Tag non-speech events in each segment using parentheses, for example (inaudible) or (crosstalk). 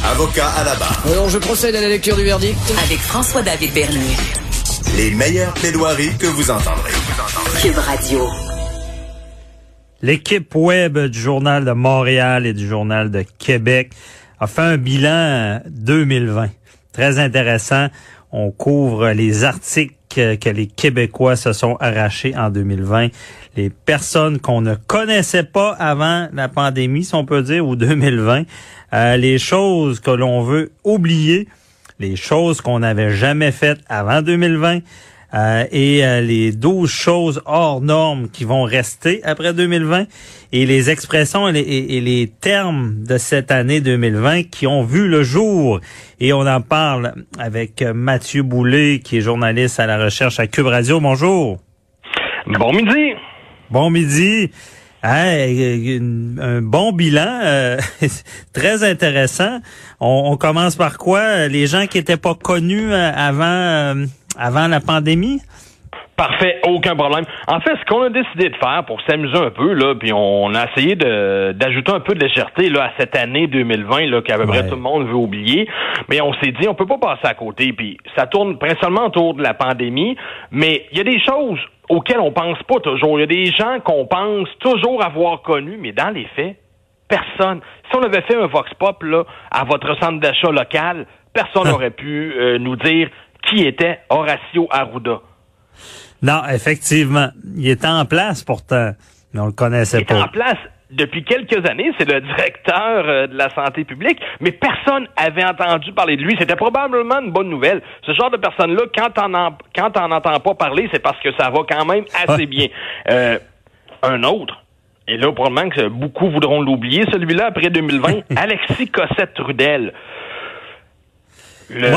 Avocat à la barre. Alors, je procède à la lecture du verdict. Avec François-David Bernier. Les meilleures plaidoiries que vous entendrez. Cube Radio. L'équipe web du Journal de Montréal et du Journal de Québec a fait un bilan 2020. Très intéressant. On couvre les articles que les Québécois se sont arrachés en 2020. Les personnes qu'on ne connaissait pas avant la pandémie, si on peut dire, ou 2020. Euh, les choses que l'on veut oublier. Les choses qu'on n'avait jamais faites avant 2020 euh, et euh, les 12 choses hors normes qui vont rester après 2020 et les expressions et les, termes de cette année 2020 qui ont vu le jour. Et on en parle avec Mathieu Boulay, qui est journaliste à la recherche à Cube Radio. Bonjour. Bon midi. Bon midi. un bon bilan, euh, (laughs) très intéressant. On, on, commence par quoi? Les gens qui étaient pas connus avant avant la pandémie? Parfait, aucun problème. En fait, ce qu'on a décidé de faire pour s'amuser un peu, là, puis on a essayé d'ajouter un peu de légèreté là, à cette année 2020 là, qu'à peu près tout le monde veut oublier, mais on s'est dit on peut pas passer à côté. Puis ça tourne principalement autour de la pandémie, mais il y a des choses auxquelles on pense pas toujours. Il y a des gens qu'on pense toujours avoir connus, mais dans les faits, personne. Si on avait fait un vox pop là, à votre centre d'achat local, personne n'aurait pu euh, nous dire qui était Horacio Arruda. Non, effectivement. Il était en place pourtant, mais on le connaissait pas. Il était en place depuis quelques années, c'est le directeur euh, de la santé publique, mais personne avait entendu parler de lui. C'était probablement une bonne nouvelle. Ce genre de personne-là, quand on en, quand on n'entend pas parler, c'est parce que ça va quand même assez bien. Euh, un autre, et là, probablement que beaucoup voudront l'oublier, celui-là, après 2020, (laughs) Alexis Cossette-Trudel. Le,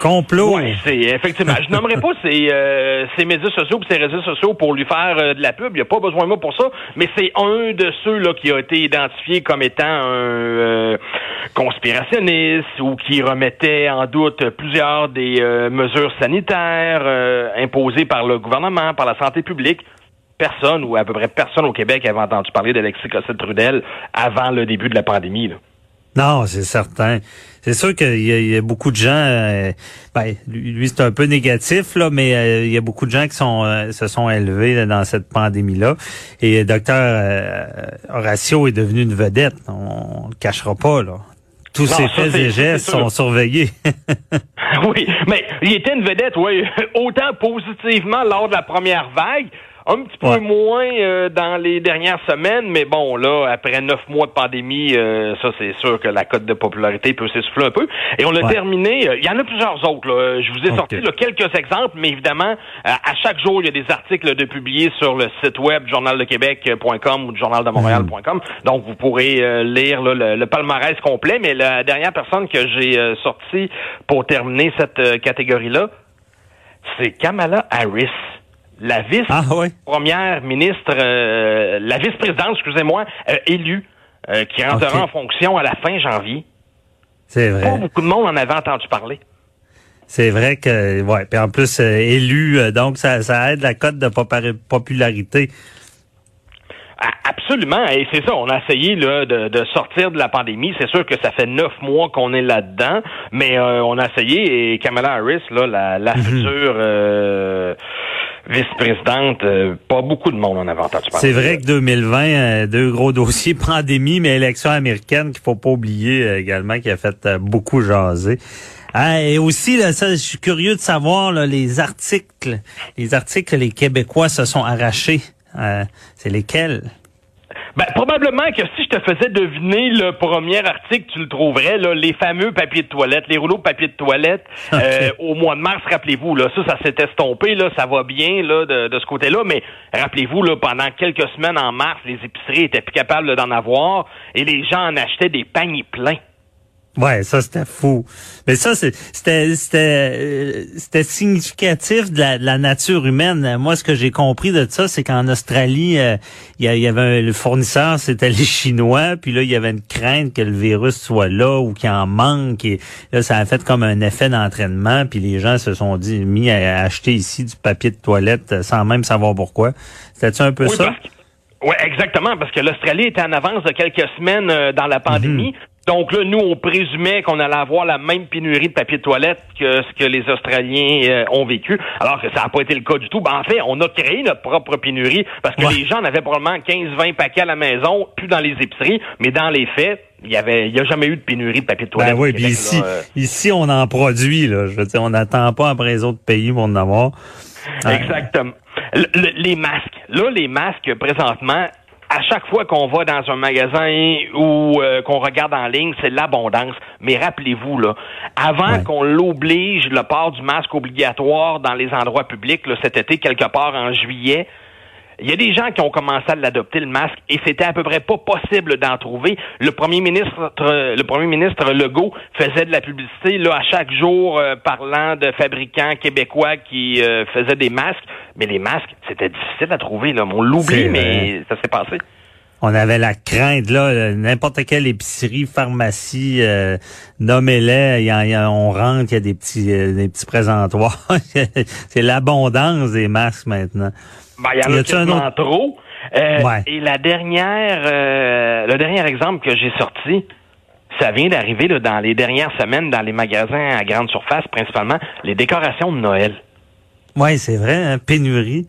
Complot. Oui, c'est effectivement. Je nommerai pas ses, euh, ses médias sociaux et ses réseaux sociaux pour lui faire euh, de la pub. Il n'y a pas besoin de moi pour ça. Mais c'est un de ceux là qui a été identifié comme étant un euh, conspirationniste ou qui remettait en doute plusieurs des mesures sanitaires imposées par le gouvernement, par la santé publique personne ou à peu près personne au Québec avait entendu parler d'Alexis Cossette-Trudel avant le début de la pandémie. Non, c'est certain. C'est sûr qu'il y, a beaucoup de gens. Euh, ben, lui, c'est un peu négatif là, mais euh, il y a beaucoup de gens qui sont euh, se sont élevés dans cette pandémie-là. Et docteur Horacio est devenu une vedette. On, le cachera pas là. Tous ses faits et gestes sont surveillés. (laughs) oui, mais il était une vedette, oui, autant positivement lors de la première vague un petit peu moins euh, dans les dernières semaines, mais bon, là, après neuf mois de pandémie, euh, ça, c'est sûr que la cote de popularité peut s'essouffler un peu. Et on a terminé. Euh, il y en a plusieurs autres. Là. Je vous ai sorti quelques exemples, mais évidemment, à chaque jour, il y a des articles de publiés sur le site web journaldequebec.com ou journaldemontréal.com. Mhm. Donc, vous pourrez lire le, le, palmarès complet. Mais la dernière personne que j'ai sortie pour terminer cette catégorie-là, c'est Kamala Harris la vice ah, première ministre, euh, la vice-présidente, excusez-moi, euh, élue, euh, qui rentrera en fonction à la fin janvier. C'est vrai. Pas beaucoup de monde en avait entendu parler. C'est vrai que, ouais, puis en plus élu, donc ça, ça aide la cote de popularité. Absolument, et c'est ça. On a essayé là, de, sortir de la pandémie. C'est sûr que ça fait neuf mois qu'on est là-dedans, mais on a essayé. Et Kamala Harris, là, la, la mhm. future vice-présidente, euh, pas beaucoup de monde en parler. C'est vrai que 2020, euh, deux gros dossiers, (laughs) pandémie, mais élection américaine qu'il faut pas oublier euh, également, qui a fait beaucoup jaser. Ah, et aussi, là, ça, je suis curieux de savoir les articles, les articles que les Québécois se sont arrachés. c'est lesquels? Ben, probablement que si je te faisais deviner le premier article, tu le trouverais, là, les fameux papiers de toilette, les rouleaux de papier de toilette, (laughs) euh, au mois de mars, rappelez-vous, là, ça, ça s'est estompé, là, ça va bien, là, de, de ce côté-là, mais rappelez-vous, là, pendant quelques semaines en mars, les épiceries étaient plus capables d'en avoir et les gens en achetaient des paniers pleins. Ouais, ça c'était fou. Mais ça c'est- c'était c'était euh, c'était significatif de la, de la nature humaine. Moi, ce que j'ai compris de ça, c'est qu'en Australie, euh, il y, avait un- le fournisseur, c'était les Chinois, puis là il y avait une crainte que le virus soit là ou qu'il en manque. Et là, ça a fait comme un effet d'entraînement, puis les gens se sont dit mis à acheter ici du papier de toilette euh, sans même savoir pourquoi. C'était un peu Oui, ça? ouais, exactement, parce que l'Australie était en avance de quelques semaines euh, dans la pandémie. Mhm. Donc là, nous, on présumait qu'on allait avoir la même pénurie de papier de toilette que ce que les Australiens euh, ont vécu, alors que ça n'a pas été le cas du tout. Ben, en fait, on a créé notre propre pénurie parce que Ouais. les gens en avaient probablement 15-20 paquets à la maison, plus dans les épiceries, mais dans les faits, il y avait, il y a jamais eu de pénurie de papier de toilette. Ben oui, puis Québec, ici, là, euh. ici, on en produit, là. Je veux dire, on n'attend pas après les autres pays pour en avoir. Exactement. Le- le- les masques. Là, les masques, présentement, à chaque fois qu'on va dans un magasin ou euh, qu'on regarde en ligne, c'est l'abondance. Mais rappelez-vous, là, avant Ouais. qu'on l'oblige, le port du masque obligatoire dans les endroits publics, là, cet été, quelque part en juillet, il y a des gens qui ont commencé à l'adopter le masque et c'était à peu près pas possible d'en trouver. Le premier ministre, le premier ministre Legault faisait de la publicité là à chaque jour euh, parlant de fabricants québécois qui euh, faisaient des masques, mais les masques c'était difficile à trouver là. On l'oublie, mais ça s'est passé. On avait la crainte, là, euh, n'importe quelle épicerie, pharmacie, euh, nommez-les, y en- on rentre, il y a des petits, euh, des petits présentoirs. (laughs) c'est l'abondance des masques maintenant. Ben, il y en Y a un trop. Euh, Ouais. Et la dernière, euh, le dernier exemple que j'ai sorti, ça vient d'arriver là, dans les dernières semaines dans les magasins à grande surface, principalement les décorations de Noël. Oui, c'est vrai, hein, pénurie.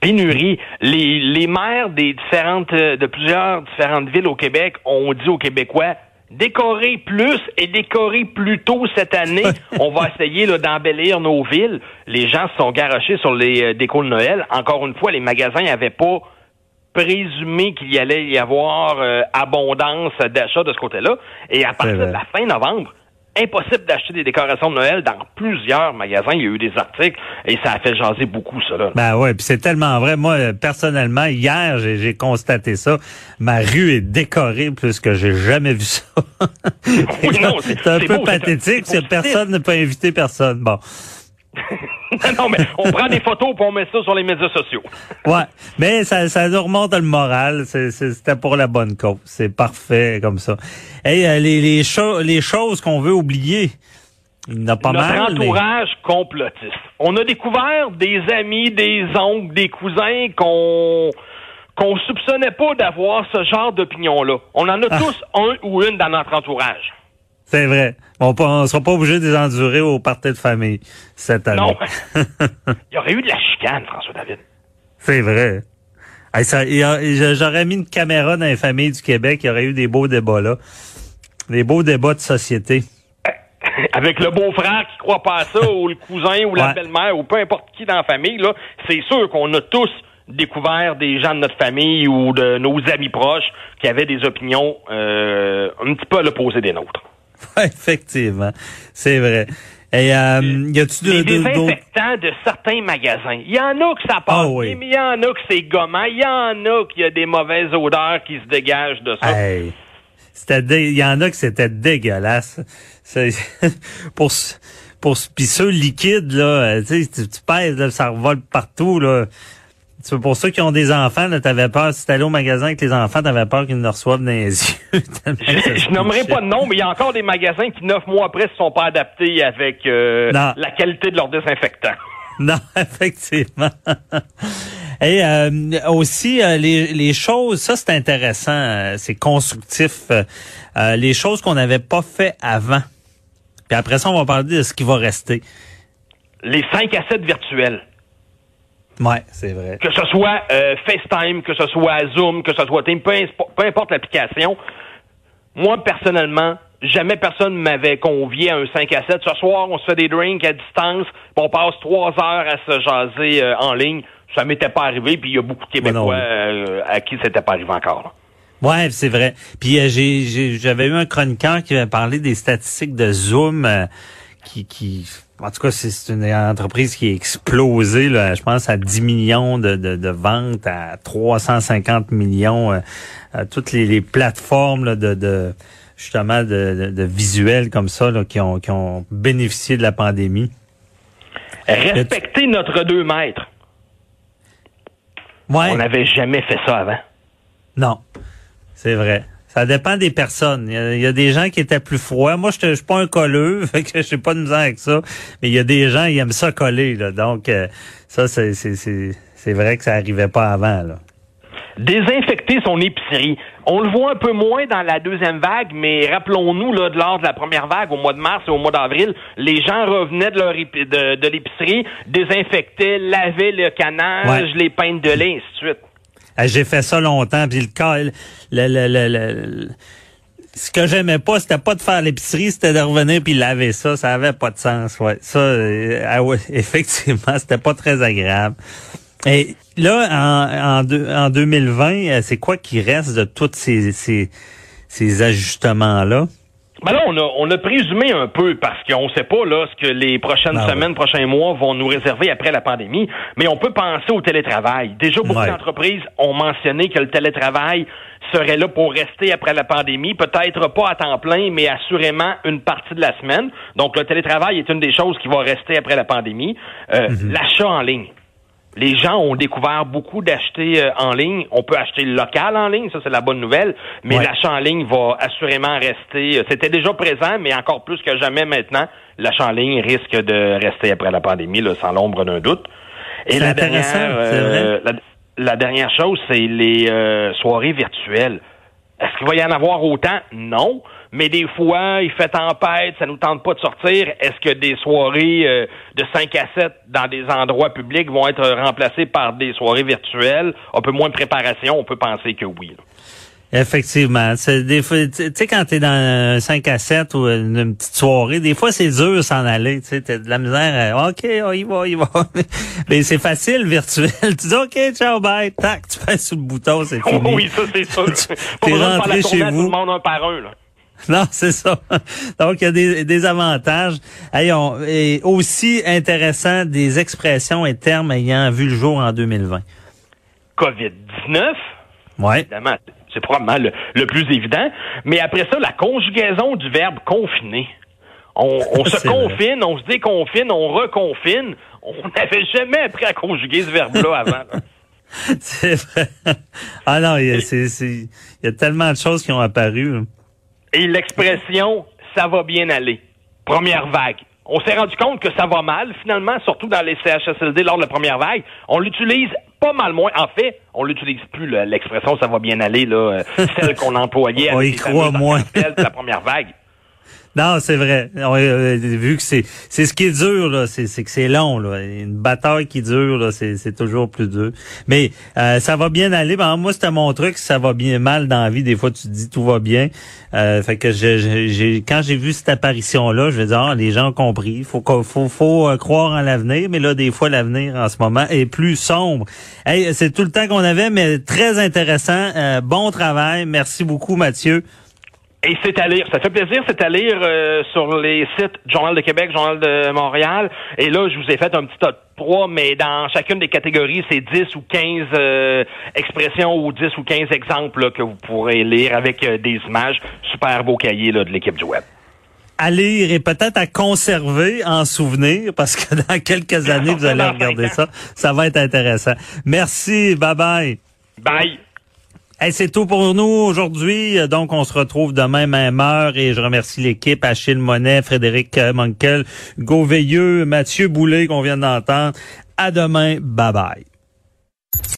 Pénurie. Les, les maires des différentes, euh, de plusieurs différentes villes au Québec ont dit aux Québécois décorer plus et décorer plus tôt cette année. (laughs) On va essayer là, d'embellir nos villes. Les gens se sont garochés sur les euh, décos de Noël. Encore une fois, les magasins n'avaient pas présumé qu'il y allait y avoir euh, abondance d'achats de ce côté-là. Et à partir de la fin novembre, impossible d'acheter des décorations de Noël dans plusieurs magasins. Il y a eu des articles et ça a fait jaser beaucoup, ça. Là. Ben ouais, puis c'est tellement vrai. Moi, personnellement, hier, j'ai j'ai constaté ça. Ma rue est décorée plus que j'ai jamais vu ça. (laughs) Oui, non, (laughs) c'est- c'est un peu beau, pathétique. personne ne peut inviter personne. Bon. (laughs) non, mais on prend des photos pour on met ça sur les médias sociaux. (laughs) Ouais, mais ça, ça nous remonte le moral. C'était pour la bonne cause. C'est parfait comme ça. Hey, euh, les, les, cho- les choses qu'on veut oublier, il y en a pas Notre mal. mais- entourage complotiste. On a découvert des amis, des oncles, des cousins qu'on qu'on soupçonnait pas d'avoir ce genre d'opinion-là. On en a Ah. tous un ou une dans notre entourage. C'est vrai. On ne sera pas obligé de les endurer au party de famille cette année. Non. (laughs) Il y aurait eu de la chicane, François David. C'est vrai. J'aurais mis une caméra dans les familles du Québec, il y aurait eu des beaux débats là. Des beaux débats de société. (laughs) Avec le beau-frère qui croit pas à ça, (laughs) ou le cousin, ou la Ouais. belle-mère, ou peu importe qui dans la famille, là, c'est sûr qu'on a tous découvert des gens de notre famille ou de nos amis proches qui avaient des opinions euh, un petit peu à l'opposé des nôtres. (laughs) Ouais, effectivement. C'est vrai. Et euh, y a-tu de- Les de- d'autres... désinfectants de certains magasins. Il y en a que ça passe Ah oui. mais il y en a que c'est gommant. Il y en a qu'il y a des mauvaises odeurs qui se dégagent de ça. Hey, c'était dé- il y en a que c'était dégueulasse. (laughs) Pour pour puis ceux liquides là, euh, tu tu, tu pèses là, ça revole partout là. C'est pour ceux qui ont des enfants, là, t'avais peur, si t'allais au magasin avec les enfants, t'avais peur qu'ils ne reçoivent dans les (laughs) yeux. Je, nommerai pas de nom, mais il y a encore des magasins qui, neuf mois après, se sont pas adaptés avec euh, la qualité de leur désinfectant. (laughs) Non, effectivement. (laughs) Et euh, aussi euh, les, les choses, ça c'est intéressant, euh, c'est constructif. euh, les choses qu'on n'avait pas fait avant. Puis après ça, on va parler de ce qui va rester. Les 5 à 7 virtuels. Ouais, c'est vrai. Que ce soit euh, FaceTime, que ce soit Zoom, que ce soit Teams, peu, importe l'application. Moi, personnellement, jamais personne m'avait convié à un 5 à 7. Ce soir, on se fait des drinks à distance, puis on passe trois heures à se jaser euh, en ligne. Ça m'était pas arrivé, puis il y a beaucoup de. Québécois euh, à qui c'était pas arrivé encore. là. Ouais, c'est vrai. Puis euh, j'ai- j'ai- j'avais eu un chroniqueur qui avait parlé des statistiques de Zoom euh, qui, qui En tout cas, c'est une entreprise qui a explosé, là, je pense, à 10 millions de, de, de ventes, à 350 millions, euh, à toutes les, les plateformes là, de, de justement de, de, visuels comme ça là, qui, ont, qui ont bénéficié de la pandémie. Respecter notre deux mètres. Ouais. On n'avait jamais fait ça avant. Non, c'est vrai. Ça dépend des personnes. Il y, a, des gens qui étaient plus froids. Moi, je suis pas un colleux, (laughs) fait que je sais pas de misère avec ça. Mais il y a des gens qui aiment ça coller. Là. Donc, euh, ça, c'est, c'est, vrai que ça arrivait pas avant. Là. Désinfecter son épicerie. On le voit un peu moins dans la deuxième vague, mais rappelons-nous, là, lors de la première vague, au mois de mars et au mois d'avril, les gens revenaient de leur de, l'épicerie, désinfectaient, lavaient le canage, les peintes de lait, ainsi de suite. Ah, j'ai fait ça longtemps, puis le cas, le, le, le, ce que j'aimais pas, c'était pas de faire l'épicerie, c'était de revenir puis laver ça. Ça avait pas de sens, ouais. Ça, euh, ah ouais, (laughs) effectivement, c'était pas très agréable. Et là, en, en, en 2020, euh, c'est quoi qui reste de tous ces, ces, ces ajustements-là? Ben là, on a, on a présumé un peu parce qu'on ne sait pas là ce que les prochaines ah semaines, prochains mois vont nous réserver après la pandémie, mais on peut penser au télétravail. Déjà, beaucoup d'entreprises ont mentionné que le télétravail serait là pour rester après la pandémie, peut-être pas à temps plein, mais assurément une partie de la semaine. Donc, le télétravail est une des choses qui va rester après la pandémie. Euh, mhm. L'achat en ligne les gens ont découvert beaucoup d'acheter euh, en ligne. On peut acheter local en ligne, ça c'est la bonne nouvelle, mais l'achat en ligne va assurément rester. Euh, c'était déjà présent, mais encore plus que jamais maintenant, l'achat en ligne risque de rester après la pandémie, là, sans l'ombre d'un doute. Et la dernière, euh, la, dernière chose, c'est les soirées virtuelles. Est-ce qu'il va y en avoir autant? Non mais des fois, il fait tempête, ça nous tente pas de sortir. Est-ce que des soirées euh, de 5 à 7 dans des endroits publics vont être remplacées par des soirées virtuelles? Un peu moins de préparation, on peut penser que oui. Effectivement. Tu sais, quand t'es dans un 5 à 7 ou une, petite soirée, des fois, c'est dur s'en aller. Tu sais, t'as de la misère. OK, on y va, il va. (laughs) Mais c'est facile, virtuel. (laughs) Tu dis, OK, ciao, bye. Tac, tu passes sur le bouton, c'est (laughs) fini. oui, ça, c'est sûr. T'es rentré chez vous. Tout le monde un par un, là. Non, c'est ça. Donc, il y a des, des avantages. et aussi intéressant, des expressions et termes ayant vu le jour en 2020. COVID-19. Oui. Évidemment, c'est probablement le, plus évident. Mais après ça, la conjugaison du verbe confiner. On, (laughs) se confine, on se déconfine, on reconfine. On n'avait jamais appris à conjuguer ce verbe-là (laughs) avant. c'est vrai. Ah non, il y, a, il y a tellement de choses qui ont apparu. Et l'expression ça va bien aller. Première vague. On s'est rendu compte que ça va mal, finalement, surtout dans les CHSLD lors de la première vague. On l'utilise pas mal moins. En fait, on l'utilise plus, l'expression ça va bien aller, là, euh, celle qu'on employait (laughs) on y croit moins. la première vague. Non, c'est vrai. Euh, vu que c'est c'est ce qui est dur là, c'est que c'est long là. Une bataille qui dure là, c'est toujours plus dur. Mais euh, ça va bien aller. Ben, moi, c'était mon truc. Ça va bien mal dans la vie. Des fois, tu te dis tout va bien. Euh, fait que j'ai quand j'ai vu cette apparition là, je vais dire ah, les gens ont compris. Faut faut faut croire en l'avenir. Mais là, des fois, l'avenir en ce moment est plus sombre. Hey, c'est tout le temps qu'on avait, mais très intéressant. bon travail. Merci beaucoup, Mathieu. Et c'est à lire, ça fait plaisir, c'est à lire euh, sur les sites Journal de Québec, Journal de Montréal. Et là, je vous ai fait un petit top 3, mais dans chacune des catégories, c'est 10 ou 15 euh, expressions ou 10 ou 15 exemples que vous pourrez lire avec euh, des images. Super beau cahier là, de l'équipe du web. À lire et peut-être à conserver en souvenir, parce que (laughs) dans quelques années, vous allez (laughs) regarder ça. Ça va être intéressant. Merci, bye bye. Bye c'est tout pour nous aujourd'hui. Donc, on se retrouve demain, même heure. Et je remercie l'équipe, Achille Monet, Frédéric Monkel, Hugo Veilleux, Mathieu Boulet, qu'on vient d'entendre. À demain. Bye bye.